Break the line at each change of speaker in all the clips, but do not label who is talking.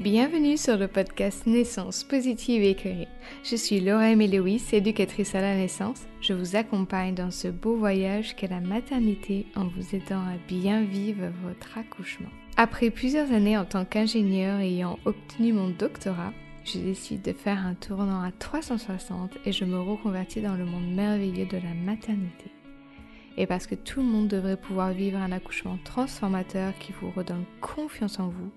Bienvenue sur le podcast Naissance positive et. Je suis Laura Lewis, éducatrice à la naissance. Je vous accompagne dans ce beau voyage qu'est la maternité en vous aidant à bien vivre votre accouchement. Après plusieurs années en tant qu'ingénieur ayant obtenu mon doctorat, je décide de faire un tournant à 360 et je me reconvertis dans le monde merveilleux de la maternité. Et parce que tout le monde devrait pouvoir vivre un accouchement transformateur qui vous redonne confiance en vous,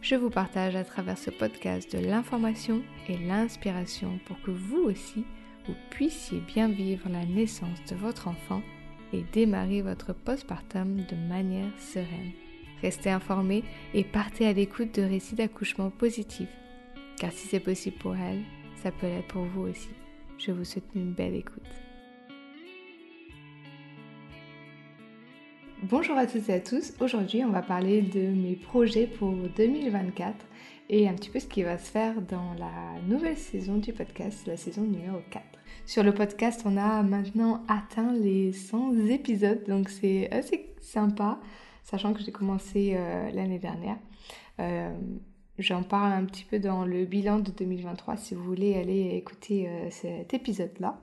je vous partage à travers ce podcast de l'information et l'inspiration pour que vous aussi, vous puissiez bien vivre la naissance de votre enfant et démarrer votre postpartum de manière sereine. Restez informés et partez à l'écoute de récits d'accouchement positifs, car si c'est possible pour elle, ça peut l'être pour vous aussi. Je vous souhaite une belle écoute. Bonjour à toutes et à tous, aujourd'hui on va parler de mes projets pour 2024 et un petit peu ce qui va se faire dans la nouvelle saison du podcast, la saison numéro 4. Sur le podcast on a maintenant atteint les 100 épisodes donc c'est assez sympa sachant que j'ai commencé euh, l'année dernière. Euh, j'en parle un petit peu dans le bilan de 2023 si vous voulez aller écouter euh, cet épisode-là.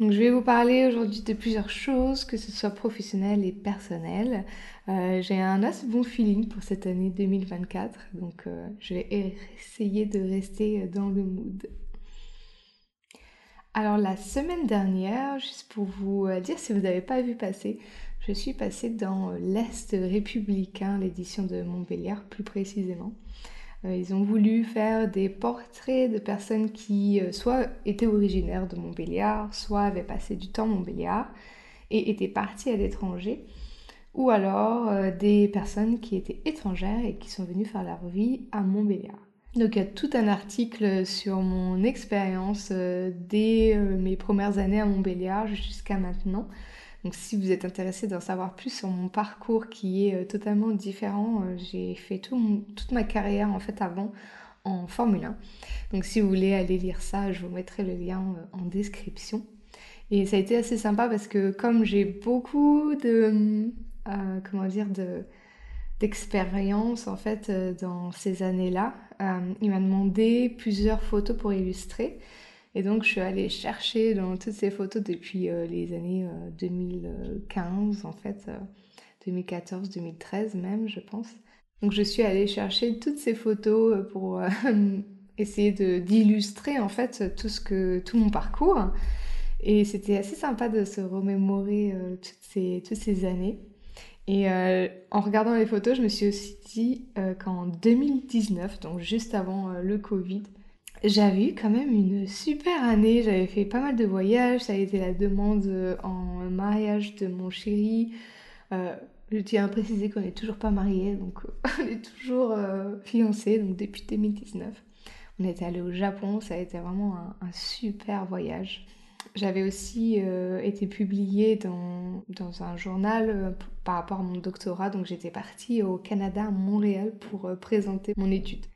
Donc, je vais vous parler aujourd'hui de plusieurs choses, que ce soit professionnel et personnel. Euh, j'ai un assez bon feeling pour cette année 2024, donc euh, je vais essayer de rester dans le mood. Alors la semaine dernière, juste pour vous euh, dire si vous n'avez pas vu passer, je suis passée dans l'Est républicain, l'édition de Montpellier plus précisément. Euh, ils ont voulu faire des portraits de personnes qui euh, soit étaient originaires de Montbéliard, soit avaient passé du temps à Montbéliard et étaient parties à l'étranger, ou alors euh, des personnes qui étaient étrangères et qui sont venues faire leur vie à Montbéliard. Donc il y a tout un article sur mon expérience dès mes premières années à Montbéliard jusqu'à maintenant. Donc si vous êtes intéressé d'en savoir plus sur mon parcours qui est euh, totalement différent, euh, j'ai fait toute ma carrière en fait avant en Formule 1. Donc si vous voulez aller lire ça, je vous mettrai le lien euh, en description. Et ça a été assez sympa parce que comme j'ai beaucoup de comment dire de d'expérience en fait dans ces années-là, il m'a demandé plusieurs photos pour illustrer. Et donc, je suis allée chercher dans toutes ces photos depuis euh, les années 2015, euh, en fait, 2014, euh, 2013 même, je pense. Donc, je suis allée chercher toutes ces photos pour essayer d'illustrer, en fait, tout, ce que, tout mon parcours. Et c'était assez sympa de se remémorer toutes, ces, toutes ces années. Et en regardant les photos, je me suis aussi dit qu'en 2019, donc juste avant le Covid, j'avais eu quand même une super année, j'avais fait pas mal de voyages, ça a été la demande euh, en mariage de mon chéri. Euh, je tiens à préciser qu'on n'est toujours pas mariés, donc on est toujours euh, fiancés, donc depuis 2019. On est allé au Japon, ça a été vraiment un, super voyage. J'avais aussi été publiée dans, dans un journal par rapport à mon doctorat, donc j'étais partie au Canada, à Montréal, pour présenter mon étude.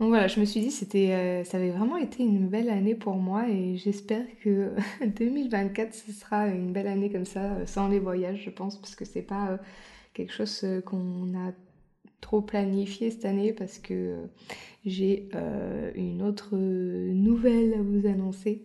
Donc voilà, je me suis dit c'était euh, ça avait vraiment été une belle année pour moi et j'espère que 2024 ce sera une belle année comme ça euh, sans les voyages, je pense parce que c'est pas euh, quelque chose qu'on a trop planifié cette année parce que j'ai une autre nouvelle à vous annoncer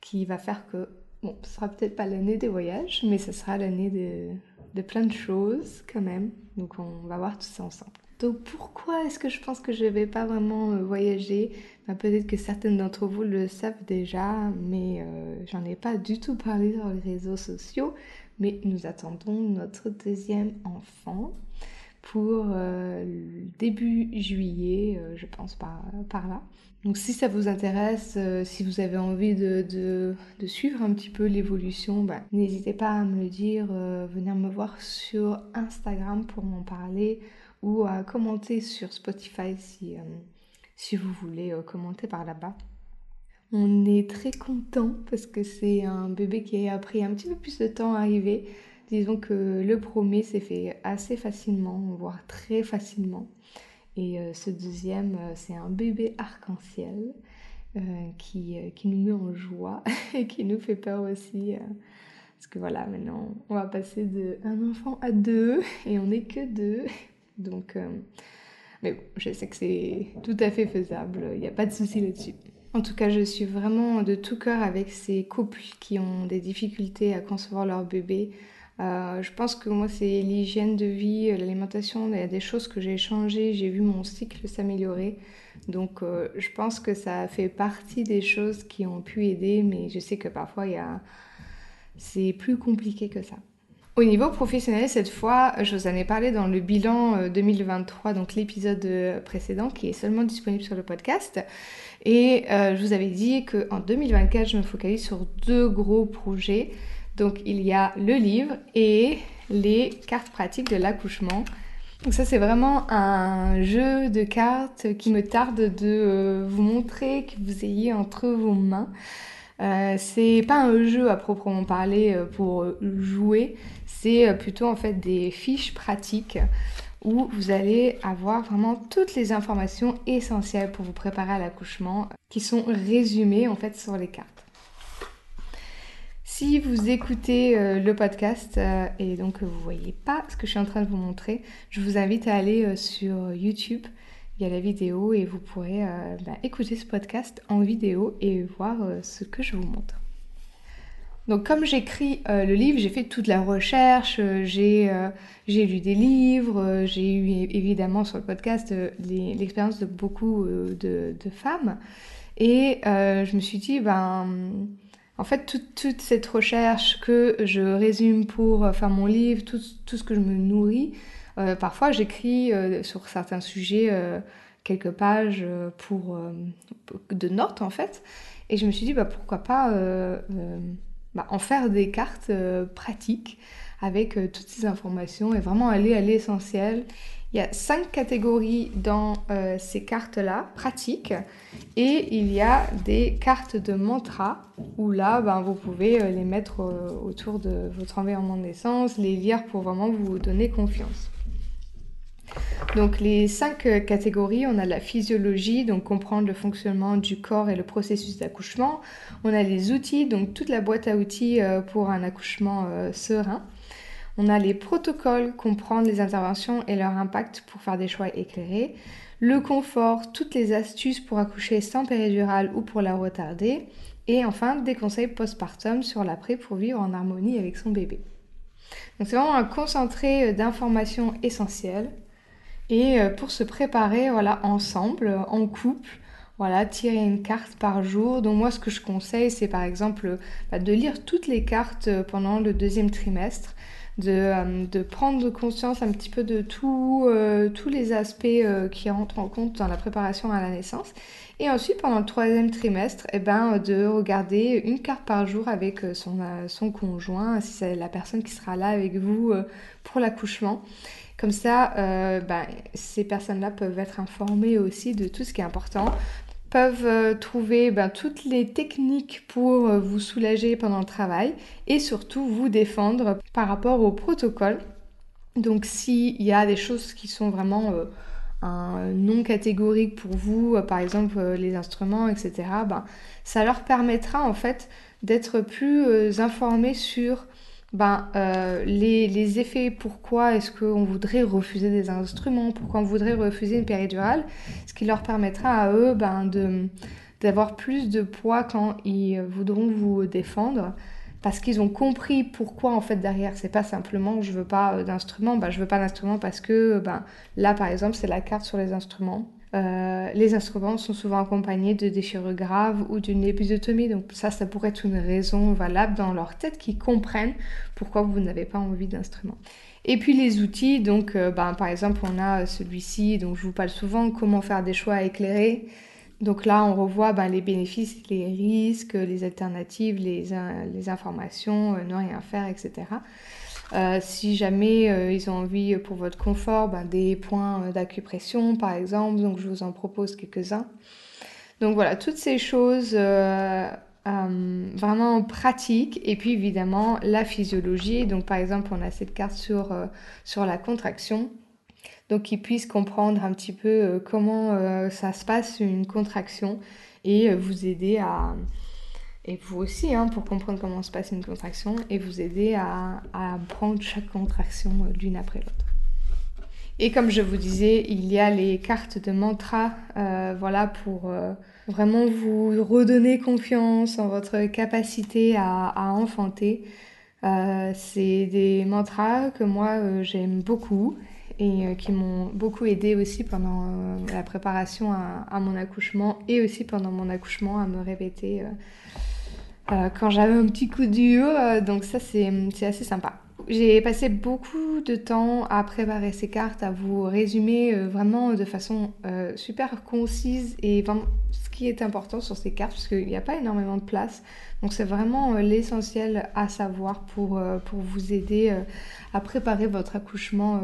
qui va faire que bon, ce sera peut-être pas l'année des voyages, mais ce sera l'année de, de plein de choses quand même. Donc on va voir tout ça ensemble. Donc pourquoi est-ce que je pense que je ne vais pas vraiment euh, voyager? Ben, Peut-être que certaines d'entre vous le savent déjà, mais euh, j'en ai pas du tout parlé sur les réseaux sociaux. Mais nous attendons notre deuxième enfant pour euh, début juillet, je pense par, là. Donc si ça vous intéresse, si vous avez envie de, suivre un petit peu l'évolution, ben, n'hésitez pas à me le dire, venir me voir sur Instagram pour m'en parler ou à commenter sur Spotify si, euh, si vous voulez euh, commenter par là-bas. On est très content parce que c'est un bébé qui a pris un petit peu plus de temps à arriver. Disons que le premier s'est fait assez facilement, voire très facilement. Et euh, ce deuxième, c'est un bébé arc-en-ciel qui, qui, nous met en joie et qui nous fait peur aussi. parce que voilà, maintenant, on va passer de un enfant à deux et on n'est que deux. Donc, euh, Mais bon, je sais que c'est tout à fait faisable, il n'y a pas de souci là-dessus. En tout cas, je suis vraiment de tout cœur avec ces couples qui ont des difficultés à concevoir leur bébé. Euh, je pense que moi, c'est l'hygiène de vie, l'alimentation, il y a des choses que j'ai changées, j'ai vu mon cycle s'améliorer. Donc, euh, je pense que ça fait partie des choses qui ont pu aider, mais je sais que parfois, a... c'est plus compliqué que ça. Au niveau professionnel, cette fois, je vous en ai parlé dans le bilan 2023, euh, donc l'épisode précédent qui est seulement disponible sur le podcast. Et euh, je vous avais dit qu'en 2024, je me focalise sur deux gros projets. Donc il y a le livre et les cartes pratiques de l'accouchement. Donc ça c'est vraiment un jeu de cartes qui me tarde de euh, vous montrer, que vous ayez entre vos mains. Euh, c'est pas un jeu à proprement parler pour jouer, c'est plutôt en fait des fiches pratiques où vous allez avoir vraiment toutes les informations essentielles pour vous préparer à l'accouchement qui sont résumées en fait sur les cartes. Si vous écoutez euh, le podcast euh, et donc vous voyez pas ce que je suis en train de vous montrer, je vous invite à aller euh, sur YouTube. Il y a la vidéo et vous pourrez bah, écouter ce podcast en vidéo et voir ce que je vous montre. Donc comme j'écris euh, le livre, j'ai fait toute la recherche, euh, euh, j'ai lu des livres, j'ai eu évidemment sur le podcast l'expérience de beaucoup de, femmes. Et je me suis dit, ben, en fait, toute, cette recherche que je résume pour faire mon livre, tout, ce que je me nourris, parfois j'écris sur certains sujets quelques pages pour, de notes en fait. Et je me suis dit, bah, pourquoi pas bah, en faire des cartes euh, pratiques avec euh, toutes ces informations et vraiment aller à l'essentiel. Il y a cinq catégories dans euh, ces cartes-là, pratiques, et il y a des cartes de mantra où là, ben, vous pouvez les mettre autour de votre environnement de naissance, les lire pour vraiment vous donner confiance. Donc les cinq euh, catégories, on a la physiologie, donc comprendre le fonctionnement du corps et le processus d'accouchement. On a les outils, donc toute la boîte à outils euh, pour un accouchement euh, serein. On a les protocoles, comprendre les interventions et leur impact pour faire des choix éclairés. Le confort, toutes les astuces pour accoucher sans péridurale ou pour la retarder. Et enfin, des conseils postpartum sur l'après pour vivre en harmonie avec son bébé. Donc c'est vraiment un concentré d'informations essentielles et euh, pour se préparer, voilà, ensemble, en couple, voilà, tirer une carte par jour. Donc moi, ce que je conseille, c'est par exemple bah, de lire toutes les cartes euh, pendant le deuxième trimestre, de, euh, prendre conscience un petit peu de tous les aspects qui rentrent en compte dans la préparation à la naissance. Et ensuite, pendant le troisième trimestre, eh ben, de regarder une carte par jour avec son, son conjoint, si c'est la personne qui sera là avec vous pour l'accouchement. Comme ça, euh, ben, ces personnes-là peuvent être informées aussi de tout ce qui est important, peuvent euh, trouver ben, toutes les techniques pour euh, vous soulager pendant le travail et surtout vous défendre par rapport au protocole. Donc s'il y a des choses qui sont vraiment non catégoriques pour vous, par exemple les instruments, etc., ben, ça leur permettra en fait d'être plus informés sur ben, euh, les, effets, pourquoi est-ce qu'on voudrait refuser des instruments, pourquoi on voudrait refuser une péridurale, ce qui leur permettra à eux ben, d'avoir plus de poids quand ils voudront vous défendre parce qu'ils ont compris pourquoi en fait derrière c'est pas simplement je veux pas euh, d'instrument ben, je veux pas d'instrument parce que ben, là par exemple c'est la carte sur les instruments euh, les instruments sont souvent accompagnés de déchirures graves ou d'une épisotomie. Donc ça, ça pourrait être une raison valable dans leur tête qui comprennent pourquoi vous n'avez pas envie d'instrument. Et puis les outils, donc euh, ben, par exemple on a celui-ci, dont je vous parle souvent, comment faire des choix éclairés. Donc là on revoit ben, les bénéfices, les risques, les alternatives, les, les informations, euh, ne rien faire, etc. Euh, si jamais euh, ils ont envie euh, pour votre confort, ben, des points d'acupression par exemple, donc je vous en propose quelques-uns. Donc voilà, toutes ces choses vraiment pratiques et puis évidemment la physiologie. Donc par exemple, on a cette carte sur, sur la contraction. Donc qu'ils puissent comprendre un petit peu comment ça se passe une contraction et vous aider à, et vous aussi, hein, pour comprendre comment se passe une contraction et vous aider à, à prendre chaque contraction euh, l'une après l'autre. Et comme je vous disais, il y a les cartes de mantra, voilà, pour vraiment vous redonner confiance en votre capacité à, à enfanter. c'est des mantras que moi j'aime beaucoup et euh, qui m'ont beaucoup aidé aussi pendant euh, la préparation à, mon accouchement et aussi pendant mon accouchement à me répéter euh, quand j'avais un petit coup dur. donc ça, c'est assez sympa. J'ai passé beaucoup de temps à préparer ces cartes, à vous résumer vraiment de façon super concise et vraiment ce qui est important sur ces cartes, parce qu'il n'y a pas énormément de place. Donc c'est vraiment l'essentiel à savoir pour, pour vous aider à préparer votre accouchement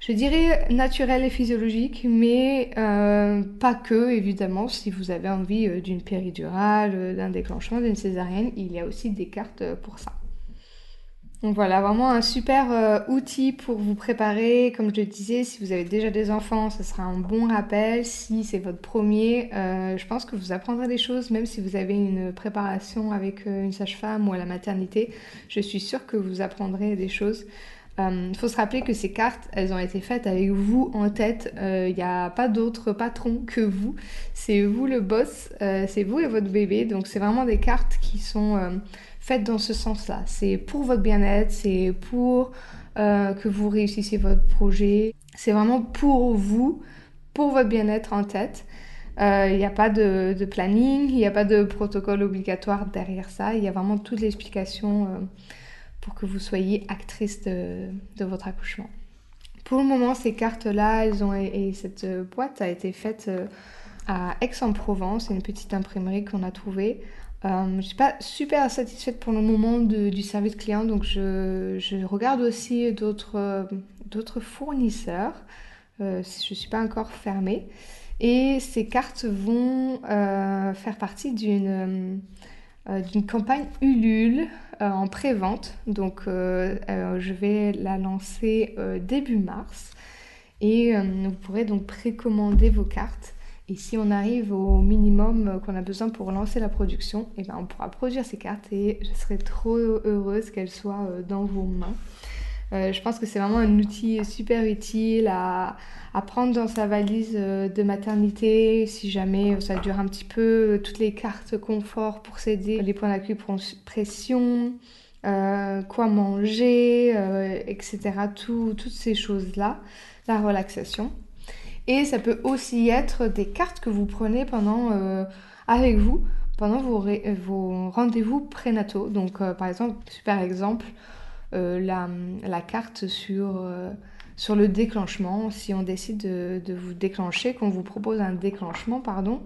je dirais naturel et physiologique, mais euh, pas que, évidemment, si vous avez envie euh, d'une péridurale, euh, d'un déclenchement, d'une césarienne, il y a aussi des cartes pour ça. Donc voilà, vraiment un super outil pour vous préparer. Comme je le disais, si vous avez déjà des enfants, ce sera un bon rappel. Si c'est votre premier, je pense que vous apprendrez des choses, même si vous avez une préparation avec une sage-femme ou à la maternité. Je suis sûre que vous apprendrez des choses. Il euh, faut se rappeler que ces cartes, elles ont été faites avec vous en tête. Il euh, n'y a pas d'autre patron que vous. C'est vous le boss, euh, c'est vous et votre bébé. Donc c'est vraiment des cartes qui sont faites dans ce sens-là. C'est pour votre bien-être, c'est pour que vous réussissiez votre projet. C'est vraiment pour vous, pour votre bien-être en tête. Il n'y a pas de, de planning, il n'y a pas de protocole obligatoire derrière ça. Il y a vraiment toute l'explication pour que vous soyez actrice de, votre accouchement. Pour le moment, ces cartes-là, et cette boîte a été faite euh, à Aix-en-Provence, une petite imprimerie qu'on a trouvée. Euh, je ne suis pas super satisfaite pour le moment du service client, donc je, regarde aussi d'autres fournisseurs. Euh, je ne suis pas encore fermée. Et ces cartes vont faire partie d'une campagne Ulule euh, en pré-vente. Donc euh, euh, je vais la lancer début mars. Et vous pourrez donc précommander vos cartes. Et si on arrive au minimum qu'on a besoin pour lancer la production, et eh ben on pourra produire ces cartes et je serai trop heureuse qu'elles soient dans vos mains. Je pense que c'est vraiment un outil super utile à, prendre dans sa valise de maternité si jamais ça dure un petit peu. Toutes les cartes confort pour s'aider, les points d'acupression, euh, quoi manger, euh, etc. toutes ces choses-là, la relaxation. Et ça peut aussi être des cartes que vous prenez pendant, euh, avec vous pendant vos rendez-vous prénataux. Donc par exemple, super exemple, la, la, carte sur sur le déclenchement, si on décide de, vous déclencher, qu'on vous propose un déclenchement, pardon,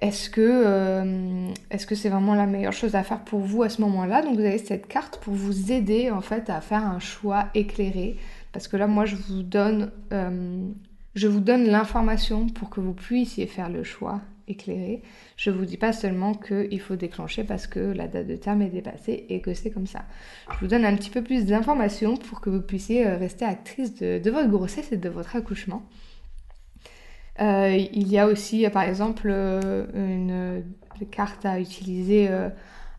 est-ce que euh, que c'est vraiment la meilleure chose à faire pour vous à ce moment-là? Donc vous avez cette carte pour vous aider en fait à faire un choix éclairé. Parce que là, moi, je vous donne, euh, je vous donne l'information pour que vous puissiez faire le choix éclairé. Je vous dis pas seulement qu'il faut déclencher parce que la date de terme est dépassée et que c'est comme ça. Je vous donne un petit peu plus d'informations pour que vous puissiez euh, rester actrice de, votre grossesse et de votre accouchement. Euh, il y a aussi, par exemple, euh, une carte à utiliser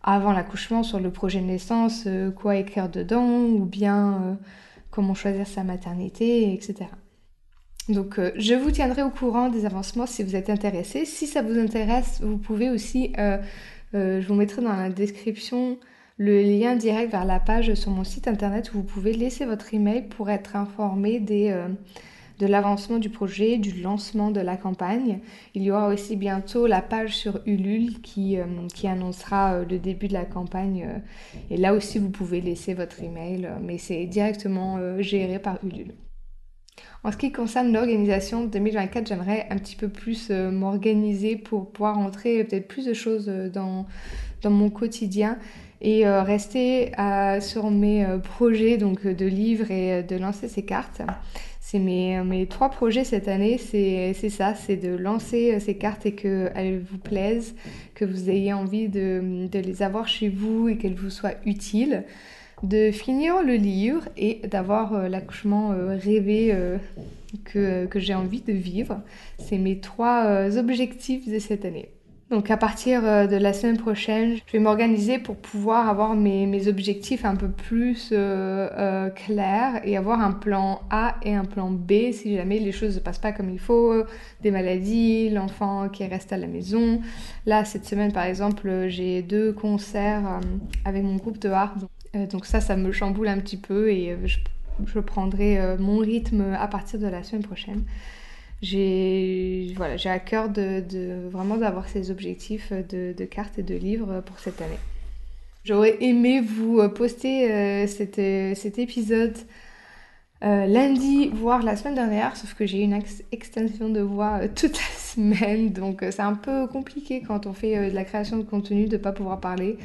avant l'accouchement sur le projet de naissance, quoi écrire dedans, ou bien comment choisir sa maternité, etc. Donc euh, je vous tiendrai au courant des avancements si vous êtes intéressé. Si ça vous intéresse, vous pouvez aussi, euh, euh, je vous mettrai dans la description le lien direct vers la page sur mon site internet où vous pouvez laisser votre email pour être informé de l'avancement du projet, du lancement de la campagne. Il y aura aussi bientôt la page sur Ulule qui, qui annoncera le début de la campagne. et là aussi, vous pouvez laisser votre email, mais c'est directement géré par Ulule. En ce qui concerne l'organisation 2024, j'aimerais un petit peu plus euh, m'organiser pour pouvoir entrer peut-être plus de choses euh, dans, dans mon quotidien et euh, rester sur mes projets donc de livres et de lancer ces cartes. C'est mes, mes, trois projets cette année, c'est ça, c'est de lancer ces cartes et qu'elles vous plaisent, que vous ayez envie de, de les avoir chez vous et qu'elles vous soient utiles de finir le livre et d'avoir euh, l'accouchement euh, rêvé euh, que, que j'ai envie de vivre. C'est mes trois objectifs de cette année. Donc à partir de la semaine prochaine, je vais m'organiser pour pouvoir avoir mes, objectifs un peu plus clairs et avoir un plan A et un plan B si jamais les choses ne passent pas comme il faut, des maladies, l'enfant qui reste à la maison. Là, cette semaine par exemple, j'ai deux concerts avec mon groupe de harpe. donc ça, ça me chamboule un petit peu et je prendrai mon rythme à partir de la semaine prochaine j'ai voilà, à cœur de, vraiment d'avoir ces objectifs de, cartes et de livres pour cette année. J'aurais aimé vous euh, poster euh, cet, euh, épisode lundi, voire la semaine dernière, sauf que j'ai une extension de voix toute la semaine, donc c'est un peu compliqué quand on fait de la création de contenu de ne pas pouvoir parler.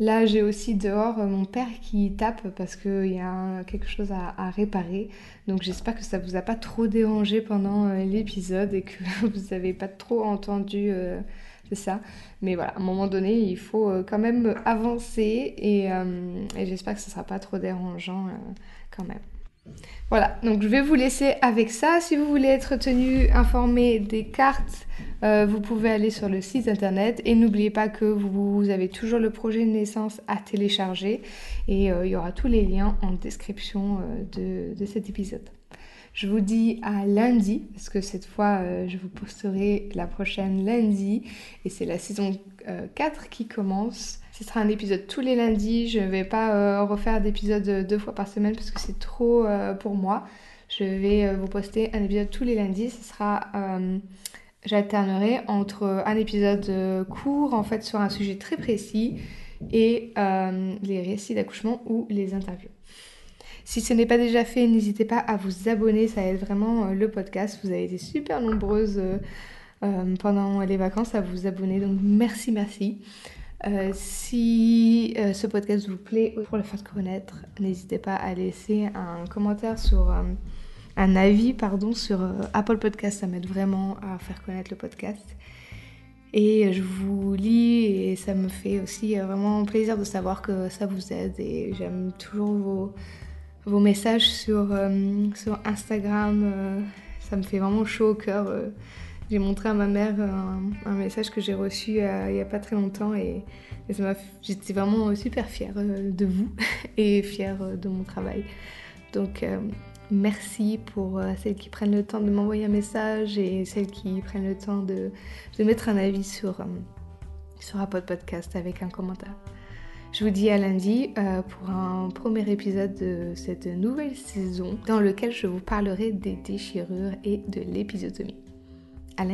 Là, j'ai aussi dehors euh, mon père qui tape parce qu'il y a quelque chose à, réparer. Donc j'espère que ça vous a pas trop dérangé pendant euh, l'épisode et que vous n'avez pas trop entendu euh, ça. Mais voilà, à un moment donné, il faut quand même avancer et, j'espère que ce sera pas trop dérangeant quand même. Voilà, donc je vais vous laisser avec ça. Si vous voulez être tenu informé des cartes, euh, vous pouvez aller sur le site internet et n'oubliez pas que vous avez toujours le projet de naissance à télécharger et euh, il y aura tous les liens en description euh, de, de, cet épisode. Je vous dis à lundi parce que cette fois je vous posterai la prochaine lundi et c'est la saison 4 qui commence. Ce sera un épisode tous les lundis. Je ne vais pas euh, refaire d'épisodes deux fois par semaine parce que c'est trop euh, pour moi. Je vais euh, vous poster un épisode tous les lundis. Ce sera. J'alternerai entre un épisode court en fait sur un sujet très précis et les récits d'accouchement ou les interviews. Si ce n'est pas déjà fait, n'hésitez pas à vous abonner, ça aide vraiment le podcast. Vous avez été super nombreuses pendant les vacances à vous abonner, donc merci, merci. Euh, si euh, ce podcast vous plaît, pour le faire connaître, n'hésitez pas à laisser un commentaire sur euh, un avis pardon sur Apple Podcast. Ça m'aide vraiment à faire connaître le podcast. Et je vous lis et ça me fait aussi vraiment plaisir de savoir que ça vous aide. Et j'aime toujours vos, vos messages sur, sur Instagram. ça me fait vraiment chaud au cœur j'ai montré à ma mère un, message que j'ai reçu euh, il n'y a pas très longtemps et, j'étais vraiment super fière euh, de vous et fière euh, de mon travail. Donc merci pour celles qui prennent le temps de m'envoyer un message et celles qui prennent le temps de, mettre un avis sur, sur Apple Podcast avec un commentaire. Je vous dis à lundi pour un premier épisode de cette nouvelle saison dans lequel je vous parlerai des déchirures et de l'épisodie. À